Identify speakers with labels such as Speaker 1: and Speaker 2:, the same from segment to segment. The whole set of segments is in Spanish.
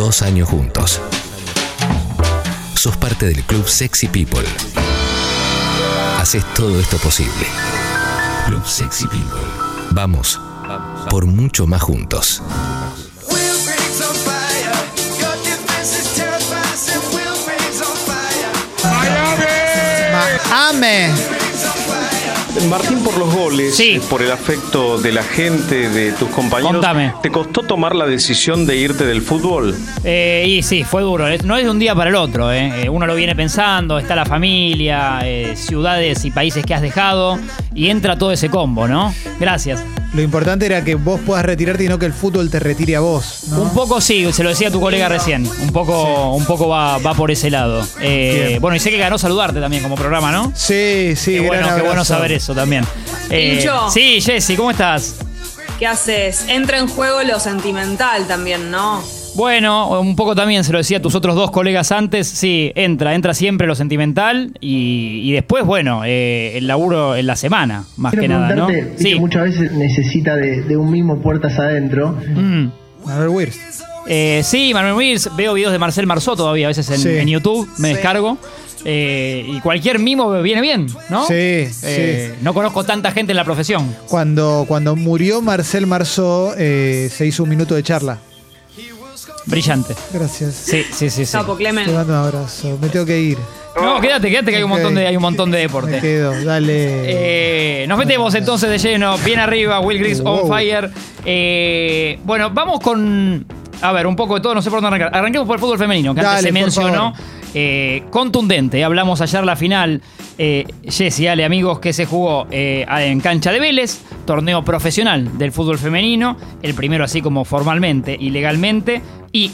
Speaker 1: Dos años juntos. Sos parte del club Sexy People. Haces todo esto posible. Club Sexy People. Vamos por mucho más juntos.
Speaker 2: ¡Ame!
Speaker 3: Martín, por los goles,
Speaker 4: Sí.
Speaker 3: por el afecto de la gente, de tus compañeros,
Speaker 4: Contame.
Speaker 3: ¿te costó tomar la decisión de irte del fútbol?
Speaker 4: Eh, y sí, fue duro. No es de un día para el otro. eh. Eh, Uno lo viene pensando, está la familia, eh, ciudades y países que has dejado y entra todo ese combo, ¿no? Gracias.
Speaker 2: Lo importante era que vos puedas retirarte y no que el fútbol te retire a vos. ¿no?
Speaker 4: Un poco sí, se lo decía tu colega recién. Un poco, un poco va, va por ese lado. Eh, bueno, y sé que ganó saludarte también como programa, ¿no?
Speaker 2: Sí, sí,
Speaker 4: qué, bueno, qué bueno saber eso también. Eh,
Speaker 5: Pincho.
Speaker 4: sí, Jessy, ¿cómo estás?
Speaker 5: ¿Qué haces? Entra en juego lo sentimental también, ¿no?
Speaker 4: Bueno, un poco también se lo decía a tus otros dos colegas antes. Sí, entra, entra siempre lo sentimental y, y después, bueno, eh, el laburo en la semana, más
Speaker 6: Quiero
Speaker 4: que nada, ¿no? Sí.
Speaker 6: muchas veces necesita de, de un mismo puertas adentro.
Speaker 4: Mm.
Speaker 2: Manuel Wirtz.
Speaker 4: Eh, sí, Manuel Wills, veo videos de Marcel Marceau todavía a veces en,
Speaker 2: Sí.
Speaker 4: en YouTube, me descargo. Eh, y cualquier mimo viene bien, ¿no?
Speaker 2: Sí,
Speaker 4: Eh, No conozco tanta gente en la profesión.
Speaker 2: Cuando, cuando murió Marcel Marceau, eh, se hizo un minuto de charla.
Speaker 4: Brillante.
Speaker 2: Gracias.
Speaker 4: Sí, sí, sí. sí.
Speaker 5: Capo, Clemen.
Speaker 2: Te mando un abrazo. Me tengo que ir.
Speaker 4: No, quédate, quédate que hay un montón de, hay un montón de
Speaker 2: Me
Speaker 4: deporte.
Speaker 2: quedo. Dale.
Speaker 4: Eh, nos metemos entonces de lleno, bien arriba, Will Griggs on fire. Eh, bueno, vamos con. A ver, un poco de todo, no sé por dónde arrancar. Arranquemos por el fútbol femenino, que antes se mencionó. Eh, contundente, hablamos ayer la final. Eh, Jessy, Ale, amigos, que se jugó eh, en cancha de Vélez, torneo profesional del fútbol femenino, el primero así como formalmente y legalmente, y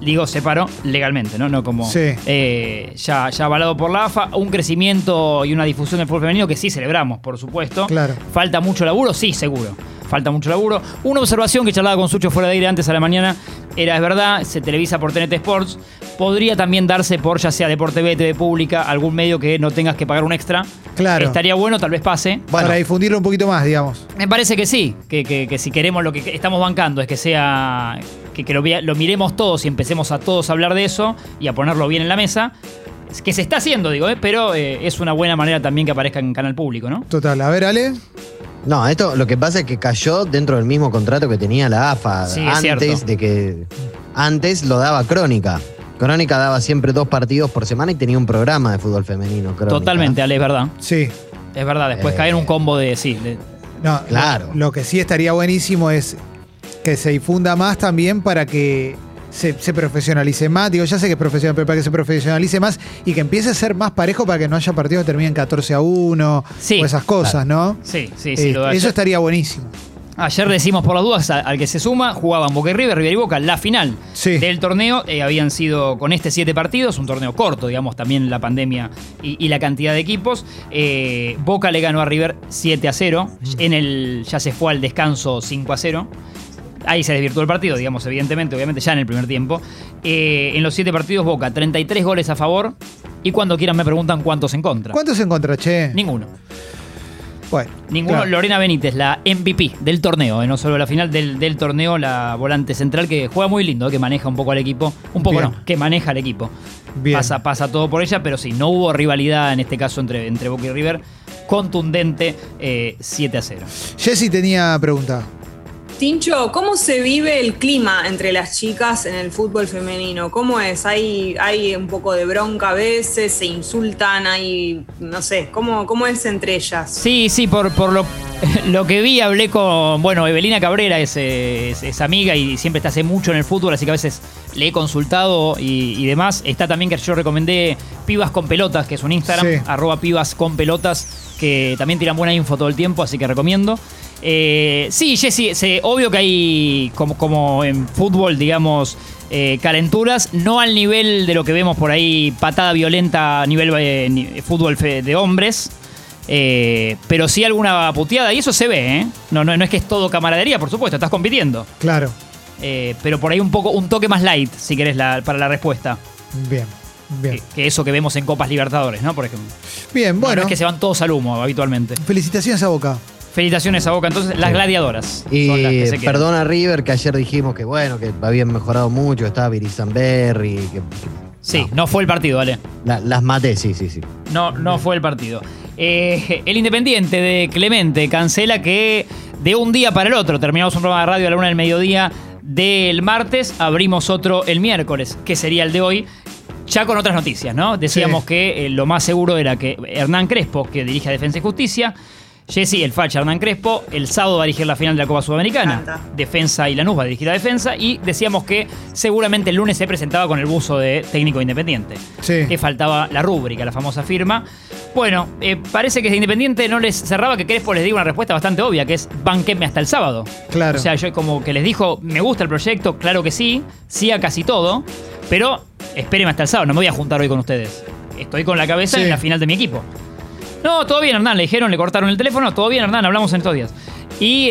Speaker 4: digo, se paró legalmente, ¿no? No como
Speaker 2: Sí.
Speaker 4: eh, ya, ya avalado por la AFA, un crecimiento y una difusión del fútbol femenino que sí celebramos, por supuesto.
Speaker 2: Claro.
Speaker 4: ¿Falta mucho laburo? Sí, seguro. Falta mucho laburo. Una observación que charlaba con Sucho fuera de aire antes a la mañana era, es verdad, se televisa por TNT Sports. Podría también darse por ya sea Deporte B, TV Pública, algún medio que no tengas que pagar un extra.
Speaker 2: Claro.
Speaker 4: Estaría bueno, tal vez pase.
Speaker 2: Para difundirlo un poquito más, digamos.
Speaker 4: Me parece que sí, que, que- que si queremos lo que estamos bancando es que sea, que, que lo, lo miremos todos y empecemos a todos a hablar de eso y a ponerlo bien en la mesa, es que se está haciendo, digo, ¿eh? pero eh, es una buena manera también que aparezca en canal público, ¿no?
Speaker 2: Total. A ver, Ale.
Speaker 7: No, esto lo que pasa es que cayó dentro del mismo contrato que tenía la AFA
Speaker 4: Sí, es
Speaker 7: antes de que antes lo daba Crónica. Crónica daba siempre dos partidos por semana y tenía un programa de fútbol femenino. Crónica.
Speaker 4: Totalmente, Ale, es verdad.
Speaker 2: Sí.
Speaker 4: Es verdad, después
Speaker 7: Eh.
Speaker 4: caer un combo de, sí, de-
Speaker 2: No,
Speaker 7: Claro.
Speaker 2: Lo, lo que sí estaría buenísimo es que se difunda más también para que se, se profesionalice más. Digo, ya sé que es profesional, pero para que se profesionalice más y que empiece a ser más parejo para que no haya partidos que terminen 14 a 1
Speaker 4: Sí.
Speaker 2: o esas cosas, ¿no?
Speaker 4: sí, sí, sí.
Speaker 2: Eh,
Speaker 4: lo de
Speaker 2: eso estaría buenísimo.
Speaker 4: Ayer decimos por las dudas, al que se suma, jugaban Boca y River, River y Boca, la final
Speaker 2: Sí.
Speaker 4: del torneo. eh, habían sido con este siete partidos, un torneo corto, digamos, también la pandemia y, y la cantidad de equipos. Eh, Boca le ganó a River 7 a 0. En el, ya se fue al descanso 5 a 0. Ahí se desvirtuó el partido, digamos, evidentemente, obviamente ya en el primer tiempo. Eh, en los siete partidos, Boca, 33 goles a favor. Y cuando quieran me preguntan cuántos en contra.
Speaker 2: ¿Cuántos en contra, che?
Speaker 4: Ninguno.
Speaker 2: Bueno.
Speaker 4: Ninguno.
Speaker 2: claro.
Speaker 4: Lorena Benítez, la MVP del torneo, eh, no solo la final del, del torneo, la volante central que juega muy lindo, eh, que maneja un poco al equipo. Un poco
Speaker 2: Bien.
Speaker 4: no, que maneja al equipo.
Speaker 2: Bien.
Speaker 4: Pasa, pasa todo por ella, pero sí, no hubo rivalidad en este caso entre, entre Boca y River. Contundente, eh, 7 a 0.
Speaker 2: Jessy tenía pregunta.
Speaker 5: Tincho, ¿cómo se vive el clima entre las chicas en el fútbol femenino? ¿Cómo es? ¿Hay, hay un poco de bronca a veces? ¿Se insultan? ¿Hay, no sé, cómo, cómo es entre ellas?
Speaker 4: Sí, sí, por, por lo, lo que vi, hablé con. Bueno, Evelina Cabrera es, es- es amiga y siempre está hace mucho en el fútbol, así que a veces le he consultado y, y demás. Está también que yo recomendé Pibas con Pelotas, que es un Instagram,
Speaker 2: Sí.
Speaker 4: arroba Pibas con Pelotas, que también tiran buena info todo el tiempo, así que recomiendo. Eh, sí, Jessy, se- obvio que hay, como, como en fútbol, digamos, eh, calenturas, no al nivel de lo que vemos por ahí, patada violenta a nivel eh, fútbol de hombres. Eh, pero sí alguna puteada, y eso se ve, ¿eh? No, no, no es que es todo camaradería, por supuesto, estás compitiendo.
Speaker 2: Claro.
Speaker 4: Eh, pero por ahí un poco, un toque más light, si querés, la- para la respuesta.
Speaker 2: Bien. Bien.
Speaker 4: Que, eso que vemos en Copas Libertadores, ¿no? Por ejemplo.
Speaker 2: Bien,
Speaker 4: No,
Speaker 2: bueno.
Speaker 4: no es que se van todos al humo habitualmente.
Speaker 2: Felicitaciones a Boca.
Speaker 4: Felicitaciones a Boca. Entonces, las gladiadoras.
Speaker 7: Y
Speaker 4: son las que se quedan.
Speaker 7: perdona River, que ayer dijimos que bueno, que habían mejorado mucho, estaba Berry, que, que-
Speaker 4: Sí, no fue el partido, ¿vale?
Speaker 7: la- las maté, sí, sí, sí.
Speaker 4: No, no fue el partido. Eh, el Independiente de Clemente cancela que de un día para el otro, terminamos un programa de radio a la una del mediodía del martes, abrimos otro el miércoles, que sería el de hoy. Ya con otras noticias, ¿no? Decíamos
Speaker 2: Sí.
Speaker 4: que eh, lo más seguro era que Hernán Crespo, que dirige a Defensa y Justicia, Jesse, el facha Hernán Crespo, el sábado va a dirigir la final de la Copa Sudamericana. Defensa y Lanús va a dirigir a Defensa. Y decíamos que seguramente el lunes se presentaba con el buzo de técnico independiente
Speaker 2: Sí.
Speaker 4: que faltaba la rúbrica, la famosa firma. Bueno, eh, parece que de Independiente no les cerraba que Crespo les diga una respuesta bastante obvia, que es banquenme hasta el sábado.
Speaker 2: Claro.
Speaker 4: O sea, yo como que les dijo, me gusta el proyecto, claro que sí, sí a casi todo, pero espérenme hasta el sábado, no me voy a juntar hoy con ustedes. Estoy con la cabeza
Speaker 2: Sí.
Speaker 4: en la final de mi equipo. No, todo bien, Hernán, le dijeron, le cortaron el teléfono, todo bien, Hernán, hablamos en estos días. Y eh,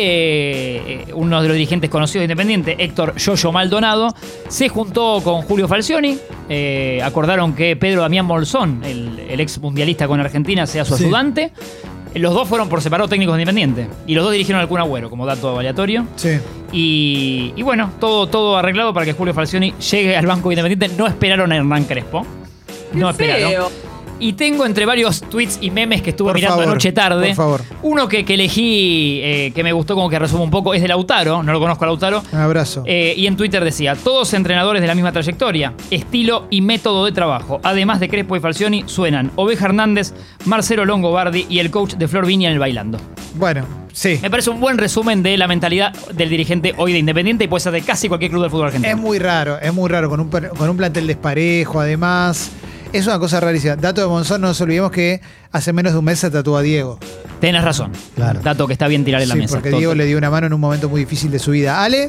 Speaker 4: eh, uno de los dirigentes conocidos de Independiente, Héctor Yoyo Maldonado, se juntó con Julio Falcioni. eh, acordaron que Pedro Damián Bolsón, el, el ex mundialista con Argentina, sea su
Speaker 2: Sí.
Speaker 4: ayudante. Los dos fueron por separado técnicos de Independiente. Y los dos dirigieron al Kun Agüero, como dato aleatorio.
Speaker 2: Sí.
Speaker 4: Y, y bueno, todo, todo arreglado para que Julio Falcioni llegue al Banco Independiente. No esperaron a Hernán Crespo. No esperaron.
Speaker 5: feo.
Speaker 4: Y tengo entre varios tweets y memes que estuve
Speaker 2: Por
Speaker 4: mirando
Speaker 2: favor,
Speaker 4: anoche tarde.
Speaker 2: por favor.
Speaker 4: Uno que, que elegí, eh, que me gustó como que resume un poco, es de Lautaro. No lo conozco a Lautaro.
Speaker 2: Un abrazo.
Speaker 4: Eh, y en Twitter decía, todos entrenadores de la misma trayectoria, estilo y método de trabajo. Además de Crespo y Falcioni, suenan Oveja Hernández, Marcelo Longobardi y el coach de Flor Viña en el Bailando.
Speaker 2: Bueno, sí.
Speaker 4: Me parece un buen resumen de la mentalidad del dirigente hoy de Independiente y puede ser de casi cualquier club del fútbol argentino.
Speaker 2: Es muy raro, es muy raro, con un, con un plantel desparejo, además. Es una cosa rarísima. Dato de Monzón, no nos olvidemos que hace menos de un mes se tatuó a Diego.
Speaker 4: Tenés razón.
Speaker 7: Claro.
Speaker 4: Dato que está bien tirar en la
Speaker 2: Sí,
Speaker 4: mesa.
Speaker 2: porque. Diego le dio una mano en un momento muy difícil de su vida. Ale,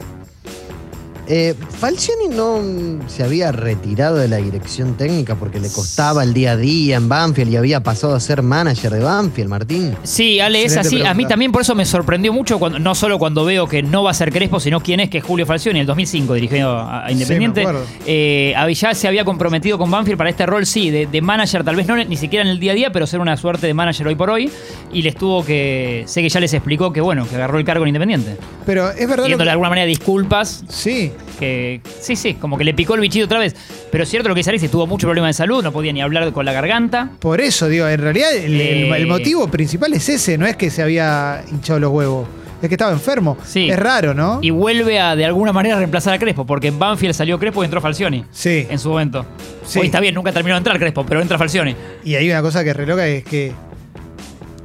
Speaker 7: Eh, Falcioni no se había retirado de la dirección técnica porque le costaba el día a día en Banfield y había pasado a ser manager de Banfield, Martín.
Speaker 4: Sí, Ale, es así. A mí también por eso me sorprendió mucho, cuando, no solo cuando veo que no va a ser Crespo, sino quién es, que es Julio Falcioni, en el 2005 dirigió a, Independiente.
Speaker 2: Sí.
Speaker 4: Eh, se había comprometido con Banfield para este rol, sí, de, de manager, tal vez no ni siquiera en el día a día, pero ser una suerte de manager hoy por hoy. Y les tuvo que. Sé que ya les explicó que, bueno, que agarró el cargo en Independiente.
Speaker 2: pero es verdad.
Speaker 4: Pidiéndole de
Speaker 2: que-
Speaker 4: alguna manera disculpas
Speaker 2: Sí,
Speaker 4: que sí, sí, como que le picó el bichito otra vez. Pero es cierto lo que dice Alexis, tuvo mucho problema de salud, no podía ni hablar con la garganta.
Speaker 2: por eso digo, en realidad el,
Speaker 4: Eh.
Speaker 2: el motivo principal es ese, no es que se había hinchado los huevos, es que estaba enfermo.
Speaker 4: Sí.
Speaker 2: Es raro, ¿no?
Speaker 4: Y vuelve a de alguna manera a reemplazar a Crespo, porque en Banfield salió Crespo y entró Falcioni.
Speaker 2: Sí.
Speaker 4: En su momento.
Speaker 2: Sí.
Speaker 4: Hoy está bien, nunca terminó de entrar Crespo, pero entra Falcioni.
Speaker 2: Y hay una cosa que es re loca, es que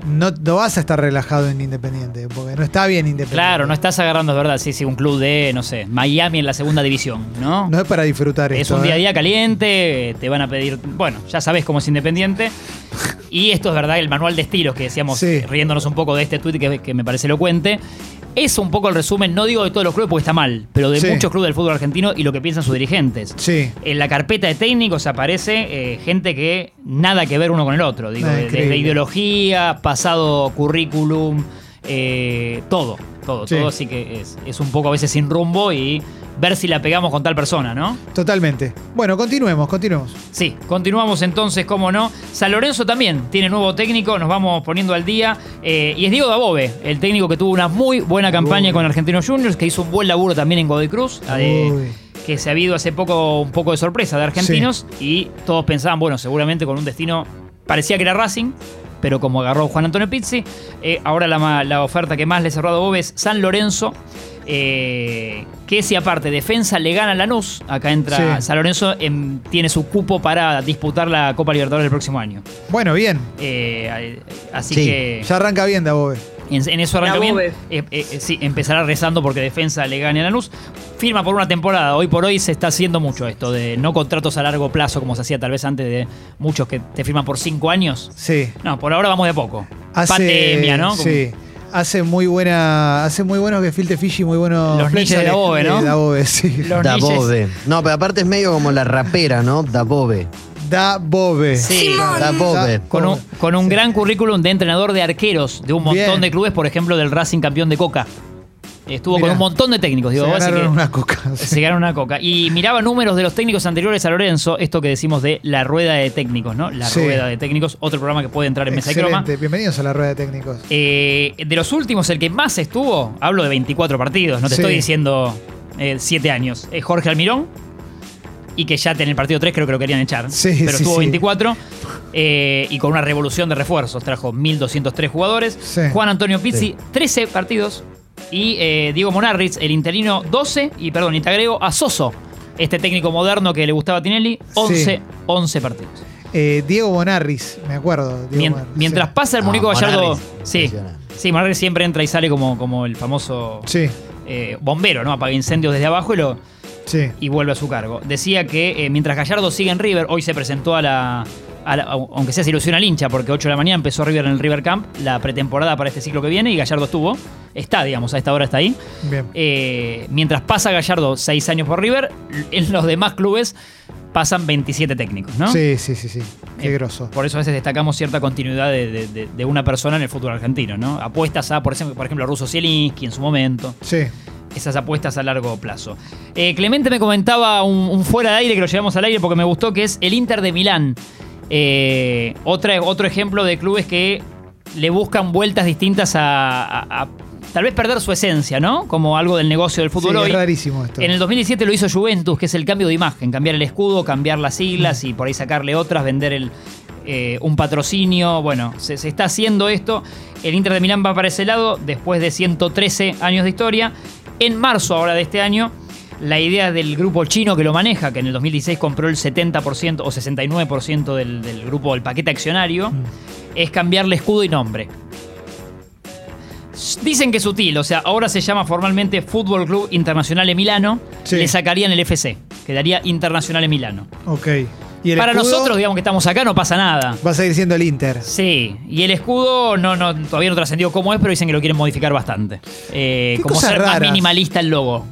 Speaker 2: no, no vas a estar relajado en Independiente, porque no está bien Independiente.
Speaker 4: Claro, no estás agarrando, es verdad, sí, sí, un club de, no sé, Miami en la segunda división, ¿no?
Speaker 2: No es para disfrutar
Speaker 4: es
Speaker 2: esto,
Speaker 4: un día a
Speaker 2: ¿eh?
Speaker 4: día caliente, te van a pedir, bueno, ya sabes cómo es independiente. Y esto es verdad, el manual de estilos que decíamos,
Speaker 2: Sí.
Speaker 4: riéndonos un poco de este tuit que, que me parece elocuente. Es un poco el resumen, no digo de todos los clubes porque está mal, pero de
Speaker 2: Sí.
Speaker 4: muchos clubes del fútbol argentino y lo que piensan sus dirigentes.
Speaker 2: Sí.
Speaker 4: En la carpeta de técnicos aparece eh, gente que nada que ver uno con el otro. Digo,
Speaker 2: Ah,
Speaker 4: de- desde ideología, pasado currículum, eh, todo, todo,
Speaker 2: Sí.
Speaker 4: todo. Así que es, es un poco a veces sin rumbo y ver si la pegamos con tal persona, ¿no?
Speaker 2: Totalmente. Bueno, continuemos, continuemos.
Speaker 4: Sí, continuamos entonces, cómo no. San Lorenzo también tiene nuevo técnico, nos vamos poniendo al día. eh, y es Diego Dabove, el técnico que tuvo una muy buena campaña
Speaker 2: Uy.
Speaker 4: con Argentinos Juniors, que hizo un buen laburo también en Godoy Cruz. eh, que se ha habido hace poco un poco de sorpresa de argentinos y todos pensaban, bueno, seguramente con un destino, parecía que era Racing, pero como agarró Juan Antonio Pizzi, eh, ahora la, oferta que más le cerró a Dabove es San Lorenzo, eh, que si aparte defensa le gana a Lanús, acá entra
Speaker 2: Sí.
Speaker 4: San Lorenzo, em, tiene su cupo para disputar la Copa Libertadores el próximo año.
Speaker 2: Bueno, bien.
Speaker 4: Eh, eh, así
Speaker 7: Sí,
Speaker 4: que
Speaker 2: Ya arranca bien, Dabobe.
Speaker 4: en, en eso arranca bien. Eh, eh, eh, sí, empezará rezando porque defensa le gane a Lanús. Firma por una temporada. Hoy por hoy se está haciendo mucho esto de no contratos a largo plazo como se hacía tal vez antes de muchos que te firman por cinco años.
Speaker 2: Sí.
Speaker 4: No, por ahora vamos de a poco.
Speaker 2: Hace,
Speaker 4: Pandemia, ¿no? Como-
Speaker 2: Sí. Hace muy buena, hace muy buenos gefilte fish y muy buenos
Speaker 4: Los niches de Dabobe, ¿no?
Speaker 2: Dabobe, sí.
Speaker 4: Los
Speaker 7: Dabove. No, pero aparte es medio como la rapera, ¿no? Dabove.
Speaker 2: Dabobe.
Speaker 4: Sí,
Speaker 7: Dabove.
Speaker 4: con un, con un
Speaker 2: Sí.
Speaker 4: gran currículum de entrenador de arqueros de un montón
Speaker 2: Bien.
Speaker 4: de clubes, por ejemplo, del Racing campeón de Coca. Estuvo
Speaker 2: Mirá.
Speaker 4: con un montón de técnicos, digo,
Speaker 2: Se ganaron
Speaker 4: que
Speaker 2: una coca.
Speaker 4: se ganaron una coca. Y miraba números de los técnicos anteriores a Lorenzo, esto que decimos de la rueda de técnicos, ¿no? La
Speaker 2: Sí.
Speaker 4: rueda de técnicos, otro programa que puede entrar en Mesa de Croma.
Speaker 2: Bienvenidos a la rueda de técnicos.
Speaker 4: Eh, de los últimos, el que más estuvo, hablo de 24 partidos, no te
Speaker 2: Sí.
Speaker 4: estoy diciendo 7 años, es Jorge Almirón. Y que ya en el partido 3 creo que lo querían echar.
Speaker 2: Sí,
Speaker 4: pero estuvo
Speaker 2: sí.
Speaker 4: 24. eh, y con una revolución de refuerzos. Trajo 1.203 jugadores. Juan Antonio Pizzi, 13 partidos. Y eh, Diego Monarriz, el interino, 12. Y perdón, y te agrego a Soso, este técnico moderno que le gustaba a Tinelli, 11,
Speaker 2: Sí.
Speaker 4: 11 partidos.
Speaker 2: Eh, Diego Bonarris, me acuerdo. Diego
Speaker 4: Mien-
Speaker 2: Bonarris,
Speaker 4: mientras
Speaker 2: sí.
Speaker 4: pasa el
Speaker 7: Ah,
Speaker 4: Munico Gallardo. Sí,
Speaker 7: impresionante.
Speaker 4: sí, Monarriz siempre entra y sale como, como el famoso
Speaker 2: Sí,
Speaker 4: eh, bombero, ¿no? Apaga incendios desde abajo y, lo,
Speaker 2: sí.
Speaker 4: y vuelve a su cargo. Decía que eh, mientras Gallardo sigue en River, hoy se presentó a la. A la- aunque sea se ilusiona al hincha, porque 8 de la mañana empezó River en el River Camp, la pretemporada para este ciclo que viene, y Gallardo estuvo. Está, digamos, a esta hora está ahí.
Speaker 2: Bien.
Speaker 4: Eh, mientras pasa Gallardo 6 años por River, en los demás clubes pasan 27 técnicos, ¿no?
Speaker 2: Sí, sí, sí, sí. Qué
Speaker 4: Eh,
Speaker 2: grosso.
Speaker 4: Por eso a veces destacamos cierta continuidad de, de- de- de una persona en el fútbol argentino, ¿no? Apuestas a, por ejemplo, por ejemplo, Russo Zielinski en su momento.
Speaker 2: Sí.
Speaker 4: Esas apuestas a largo plazo. Eh, Clemente me comentaba un, un fuera de aire que lo llevamos al aire porque me gustó, que es el Inter de Milán. Eh, otra, otro ejemplo de clubes que le buscan vueltas distintas a, a- a tal vez perder su esencia, ¿no? Como algo del negocio del fútbol
Speaker 2: Sí,
Speaker 4: hoy.
Speaker 2: es rarísimo esto.
Speaker 4: En el 2017 lo hizo Juventus, que es el cambio de imagen, cambiar el escudo, cambiar las siglas y por ahí sacarle otras, vender el, eh, un patrocinio. Bueno, se, se está haciendo esto. El Inter de Milán va para ese lado después de 113 años de historia. En marzo ahora de este año, la idea del grupo chino que lo maneja, que en el 2016 compró el 70% o 69% del, del grupo, del paquete accionario,
Speaker 2: Mm.
Speaker 4: es cambiarle escudo y nombre. Dicen que es sutil, o sea, ahora se llama formalmente Fútbol Club Internacional Milano,
Speaker 2: Sí.
Speaker 4: le sacarían el FC, quedaría Internacional Milano.
Speaker 2: Ok. ¿Y el
Speaker 4: Para
Speaker 2: escudo?
Speaker 4: nosotros, digamos que estamos acá, no pasa nada.
Speaker 2: Va a seguir siendo el Inter.
Speaker 4: Sí, y el escudo no, no, todavía no trascendió cómo es, pero dicen que lo quieren modificar bastante. Eh, como ser más minimalista el logo.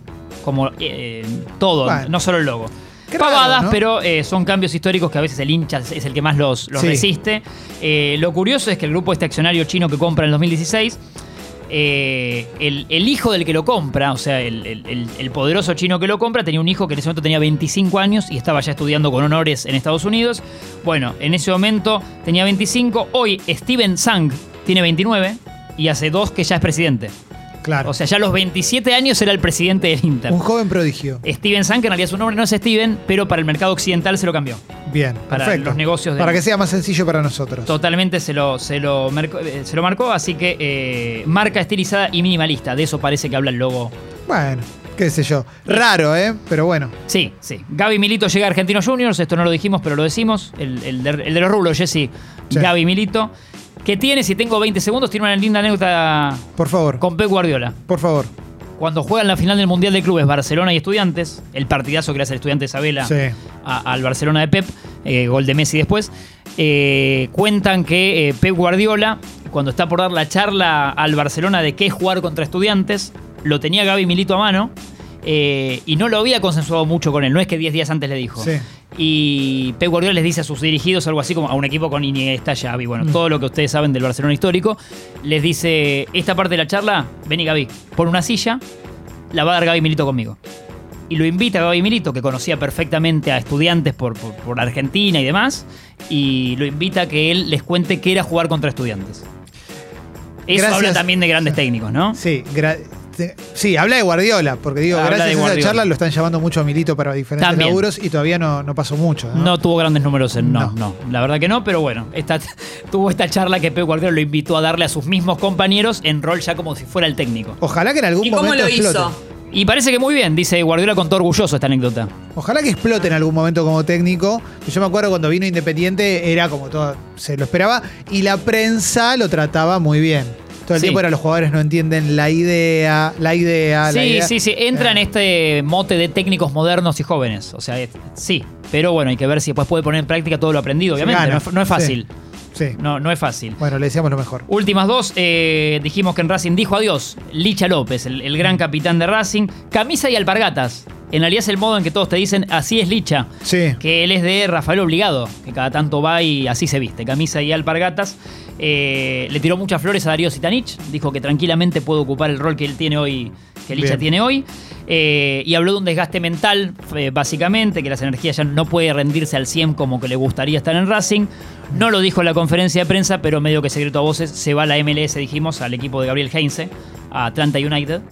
Speaker 4: Como eh, todo,
Speaker 2: Bueno.
Speaker 4: no solo el logo.
Speaker 2: Qué raro,
Speaker 4: Pavadas,
Speaker 2: ¿no?
Speaker 4: pero eh, son cambios históricos que a veces el hincha es el que más los, los
Speaker 2: Sí.
Speaker 4: resiste. Eh, lo curioso es que el grupo este accionario chino que compra en el 2016, eh, el, el hijo del que lo compra, o sea, el, el- poderoso chino que lo compra, tenía un hijo que en ese momento tenía 25 años y estaba ya estudiando con honores en Estados Unidos. Bueno, en ese momento tenía 25. Hoy Steven Sang tiene 29 y hace dos que ya es presidente.
Speaker 2: Claro.
Speaker 4: O sea, ya a los 27 años era el presidente del Inter.
Speaker 2: un joven prodigio.
Speaker 4: Steven Sang, que en realidad su nombre no es Steven, pero para el mercado occidental se lo cambió.
Speaker 2: Bien,
Speaker 4: para
Speaker 2: perfecto.
Speaker 4: los negocios de-
Speaker 2: Para que sea más sencillo para nosotros.
Speaker 4: Totalmente se lo, se lo, marcó, eh, se lo marcó, así que eh, marca estilizada y minimalista. De eso parece que habla el logo.
Speaker 2: Bueno, qué sé yo. Raro, ¿eh? Pero bueno.
Speaker 4: Sí, sí. Gaby Milito llega a Argentinos Juniors, esto no lo dijimos, pero lo decimos. El, el de, el de los rulos, Jesse.
Speaker 2: Sí.
Speaker 4: Gaby Milito. Que tiene, si tengo 20 segundos, tiene una linda anécdota
Speaker 2: Por favor.
Speaker 4: con Pep Guardiola.
Speaker 2: Por favor.
Speaker 4: Cuando juegan la final del Mundial de Clubes Barcelona y Estudiantes, el partidazo que le hace el estudiante Isabela
Speaker 2: Sí.
Speaker 4: a- al Barcelona de Pep, eh, gol de Messi después, eh, cuentan que eh, Pep Guardiola, cuando está por dar la charla al Barcelona de qué es jugar contra estudiantes, lo tenía Gaby Milito a mano eh, y no lo había consensuado mucho con él, no es que 10 días antes le dijo.
Speaker 2: Sí.
Speaker 4: Y Pep Guardiola les dice a sus dirigidos algo así como a un equipo con Iniesta, Xavi, bueno,
Speaker 2: Mm.
Speaker 4: todo lo que ustedes saben del Barcelona histórico, les dice, esta parte de la charla, vení Gaby, pon una silla, la va a dar Gaby Milito conmigo. Y lo invita a Gaby Milito, que conocía perfectamente a estudiantes por, por- por Argentina y demás, y lo invita a que él les cuente qué era jugar contra estudiantes. Eso
Speaker 2: Gracias.
Speaker 4: habla también de grandes técnicos, ¿no?
Speaker 2: Sí, gra- te- sí, habla de Guardiola, porque digo,
Speaker 4: Habla
Speaker 2: gracias a esa charla lo están llamando mucho a Milito para diferentes
Speaker 4: También.
Speaker 2: laburos y todavía no, no pasó mucho. ¿no?
Speaker 4: No tuvo grandes números en. No,
Speaker 2: No.
Speaker 4: no, La verdad que no, pero bueno, esta, tuvo esta charla que Pep Guardiola lo invitó a darle a sus mismos compañeros en rol ya como si fuera el técnico.
Speaker 2: Ojalá que en algún
Speaker 5: ¿Y cómo
Speaker 2: momento
Speaker 5: lo
Speaker 2: explote.
Speaker 5: hizo?
Speaker 4: Y parece que muy bien, dice Guardiola con todo orgulloso esta anécdota.
Speaker 2: Ojalá que explote en algún momento como técnico. Yo me acuerdo cuando vino Independiente, era como todo, se lo esperaba, y la prensa lo trataba muy bien. Todo el
Speaker 4: Sí.
Speaker 2: tiempo era los jugadores no entienden la idea, la idea, la
Speaker 4: Sí,
Speaker 2: idea.
Speaker 4: sí, sí, entra en
Speaker 2: Eh,
Speaker 4: este mote de técnicos modernos y jóvenes. O sea, es- sí, pero bueno, hay que ver si después puede poner en práctica todo lo aprendido, obviamente.
Speaker 2: gana.
Speaker 4: No es, no es fácil.
Speaker 2: Sí.
Speaker 4: No, no es fácil.
Speaker 2: Bueno, le decíamos lo mejor.
Speaker 4: Últimas dos, eh, dijimos que en Racing dijo adiós. Licha López, el, el gran capitán de Racing. Camisa y alpargatas. En realidad es el modo en que todos te dicen así es Licha.
Speaker 2: Sí.
Speaker 4: Que él es de Rafael Obligado, que cada tanto va y así se viste. Camisa y alpargatas. Eh, le tiró muchas flores a Darío Sitanich, dijo que tranquilamente puede ocupar el rol que él tiene hoy, que Licha
Speaker 2: Bien.
Speaker 4: tiene hoy. Eh, y habló de un desgaste mental, eh, básicamente, que las energías ya no puede rendirse al 100 como que le gustaría estar en Racing. No lo dijo en la conferencia de prensa, pero medio que secreto a voces, se va a la MLS, dijimos, al equipo de Gabriel Heinze, a Atlanta United.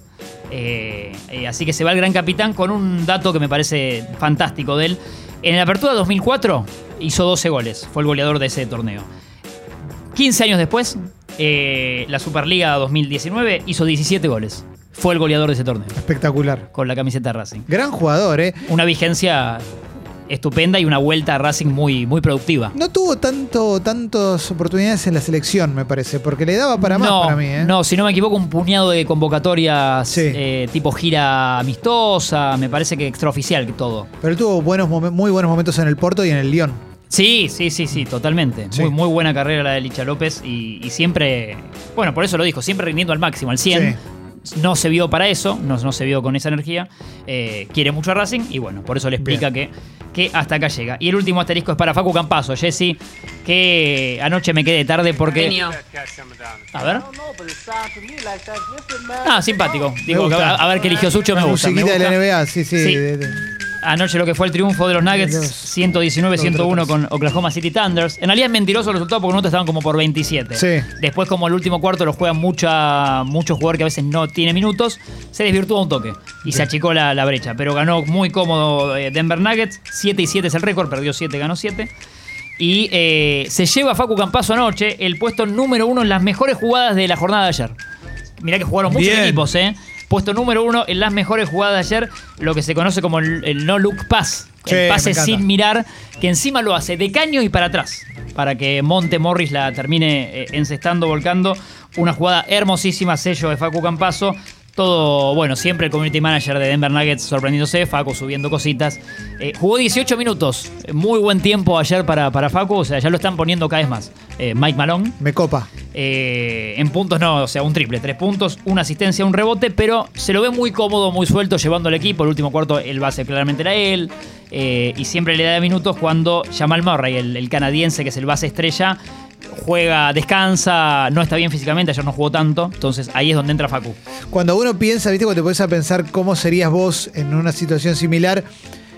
Speaker 4: Así que se va el gran capitán con un dato que me parece fantástico de él. En la apertura 2004 hizo 12 goles, fue el goleador de ese torneo. 15 años después, eh, la Superliga 2019 hizo 17 goles. Fue el goleador de ese torneo,
Speaker 2: Espectacular.
Speaker 4: con la camiseta de Racing.
Speaker 2: Gran jugador, ¿eh?
Speaker 4: Una vigencia estupenda y una vuelta a Racing muy, muy productiva.
Speaker 2: No tuvo tanto, tantas oportunidades en la selección, me parece, porque le daba para más
Speaker 4: no,
Speaker 2: para mí, ¿eh?
Speaker 4: no, si no me equivoco, un puñado de convocatorias
Speaker 2: Sí.
Speaker 4: eh, tipo gira amistosa, me parece que extraoficial que todo.
Speaker 2: Pero él tuvo buenos muy buenos momentos en el Porto y en el Lyon.
Speaker 4: Sí, sí, sí, sí, totalmente.
Speaker 2: Sí.
Speaker 4: Muy, muy buena carrera la de Licha López y, y siempre, bueno, por eso lo dijo, siempre rindiendo al máximo, al 100. No se vio para eso, no, no se vio con esa energía. Eh, quiere mucho a Racing y bueno, por eso le explica que, que hasta acá llega. Y el último asterisco es para Facu Campazo, Jesse, que anoche me quedé tarde porque...
Speaker 5: Genio.
Speaker 4: A ver. Ah, simpático. Digo, a, a ver qué eligió Sucho, me gusta. me
Speaker 2: musiquita de la
Speaker 4: gusta.
Speaker 2: NBA, sí, sí.
Speaker 4: Sí. Anoche lo que fue el triunfo de los Nuggets,
Speaker 2: Los-
Speaker 4: 119-101 con Oklahoma City Thunders. En realidad es mentiroso el resultado porque nosotros estaban como por 27.
Speaker 2: Sí.
Speaker 4: Después, como el último cuarto lo juegan mucha, muchos jugadores que a veces no tiene minutos, se desvirtuó un toque y se achicó la, la brecha. Pero ganó muy cómodo eh, Denver Nuggets. 7 y 7 es el récord, perdió 7, ganó 7. Y eh, se lleva Facu Campazo anoche el puesto número uno en las mejores jugadas de la jornada de ayer. Mirá que jugaron muchos
Speaker 2: Bien.
Speaker 4: equipos, ¿eh? Puesto número uno en las mejores jugadas de ayer, lo que se conoce como el, el no look pass.
Speaker 2: Sí,
Speaker 4: el pase sin mirar, que encima lo hace de caño y para atrás, para que Monte Morris la termine eh, encestando, volcando. Una jugada hermosísima, sello de Facu Campazo. Todo, bueno, siempre el community manager de Denver Nuggets sorprendiéndose, Facu subiendo cositas. Eh, jugó 18 minutos, muy buen tiempo ayer para, para Facu, o sea, ya lo están poniendo cada vez más. Eh, Mike Malone,
Speaker 2: Me copa.
Speaker 4: eh, en puntos no, o sea, un triple, tres puntos, una asistencia, un rebote, pero se lo ve muy cómodo, muy suelto llevando al equipo. El último cuarto el base claramente era él. eh, y siempre le da minutos cuando Jamal Murray, el, el canadiense que es el base estrella, juega, descansa, no está bien físicamente, ayer no jugó tanto. Entonces ahí es donde entra Facu.
Speaker 2: Cuando uno piensa, viste, cuando te pones a pensar cómo serías vos en una situación similar,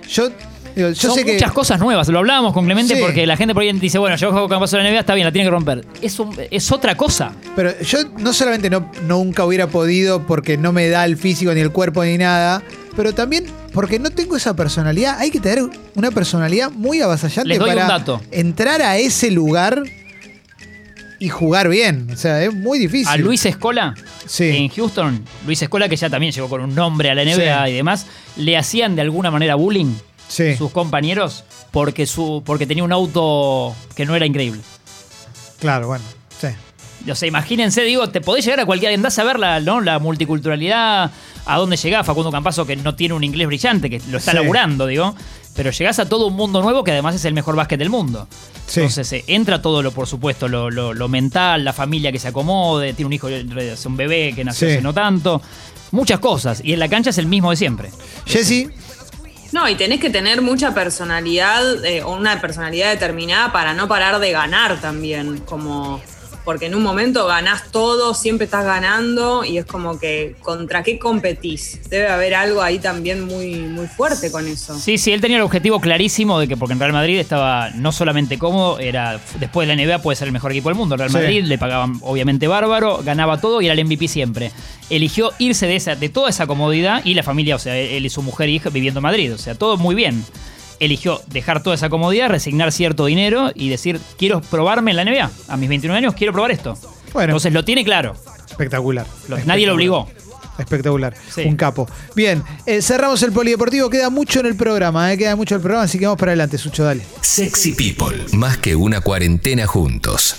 Speaker 2: yo, yo
Speaker 4: Son
Speaker 2: sé que.
Speaker 4: muchas cosas nuevas, lo hablábamos con Clemente
Speaker 2: Sí.
Speaker 4: porque la gente por ahí dice, bueno, yo juego con paso de la NBA, está bien, la tiene que romper. Es, un- es otra cosa.
Speaker 2: Pero yo no solamente no, nunca hubiera podido porque no me da el físico ni el cuerpo ni nada, pero también porque no tengo esa personalidad. Hay que tener una personalidad muy avasallante
Speaker 4: Les doy un
Speaker 2: para
Speaker 4: dato.
Speaker 2: entrar a ese lugar y jugar bien. O sea, es muy difícil.
Speaker 4: A Luis Escola
Speaker 2: Sí.
Speaker 4: en Houston, Luis Escola, que ya también llegó con un nombre a la NBA
Speaker 2: Sí.
Speaker 4: y demás, le hacían de alguna manera bullying
Speaker 2: Sí.
Speaker 4: sus compañeros porque, su, porque tenía un auto que no era increíble.
Speaker 2: Claro, bueno. Sí.
Speaker 4: O sea, imagínense, digo, te podés llegar a cualquier. Andás a ver la, ¿no? la multiculturalidad, a dónde llegás, Facundo Campazo, que no tiene un inglés brillante, que lo está
Speaker 2: Sí.
Speaker 4: laburando, digo. Pero llegás a todo un mundo nuevo que además es el mejor básquet del mundo.
Speaker 2: Sí.
Speaker 4: Entonces eh, entra todo lo, por supuesto, lo, lo- lo mental, la familia que se acomode, tiene un hijo, hace un bebé que nació
Speaker 2: Sí.
Speaker 4: hace no tanto. Muchas cosas. Y en la cancha es el mismo de siempre.
Speaker 2: Jessy,
Speaker 5: No, y tenés que tener mucha personalidad eh, o una personalidad determinada para no parar de ganar también. Como. Porque en un momento ganás todo, siempre estás ganando y es como que contra qué competís. Debe haber algo ahí también muy, muy fuerte con eso.
Speaker 4: Sí, sí, él tenía el objetivo clarísimo de que porque en Real Madrid estaba no solamente cómodo, era después de la NBA puede ser el mejor equipo del mundo. Real
Speaker 2: Sí.
Speaker 4: Madrid le pagaban obviamente bárbaro, ganaba todo y era el MVP siempre. Eligió irse de esa, de toda esa comodidad y la familia, o sea, él y su mujer y hija viviendo en Madrid, o sea, todo muy bien. Eligió dejar toda esa comodidad, resignar cierto dinero y decir, quiero probarme en la NBA. A mis 29 años quiero probar esto.
Speaker 2: Bueno.
Speaker 4: Entonces lo tiene claro.
Speaker 2: espectacular.
Speaker 4: Lo- nadie lo obligó.
Speaker 2: Espectacular.
Speaker 4: Sí.
Speaker 2: Un capo. Bien, eh, cerramos el polideportivo. Queda mucho en el programa, eh, queda mucho en el programa, así que vamos para adelante, Sucho, dale.
Speaker 1: Sexy People, más que una cuarentena juntos.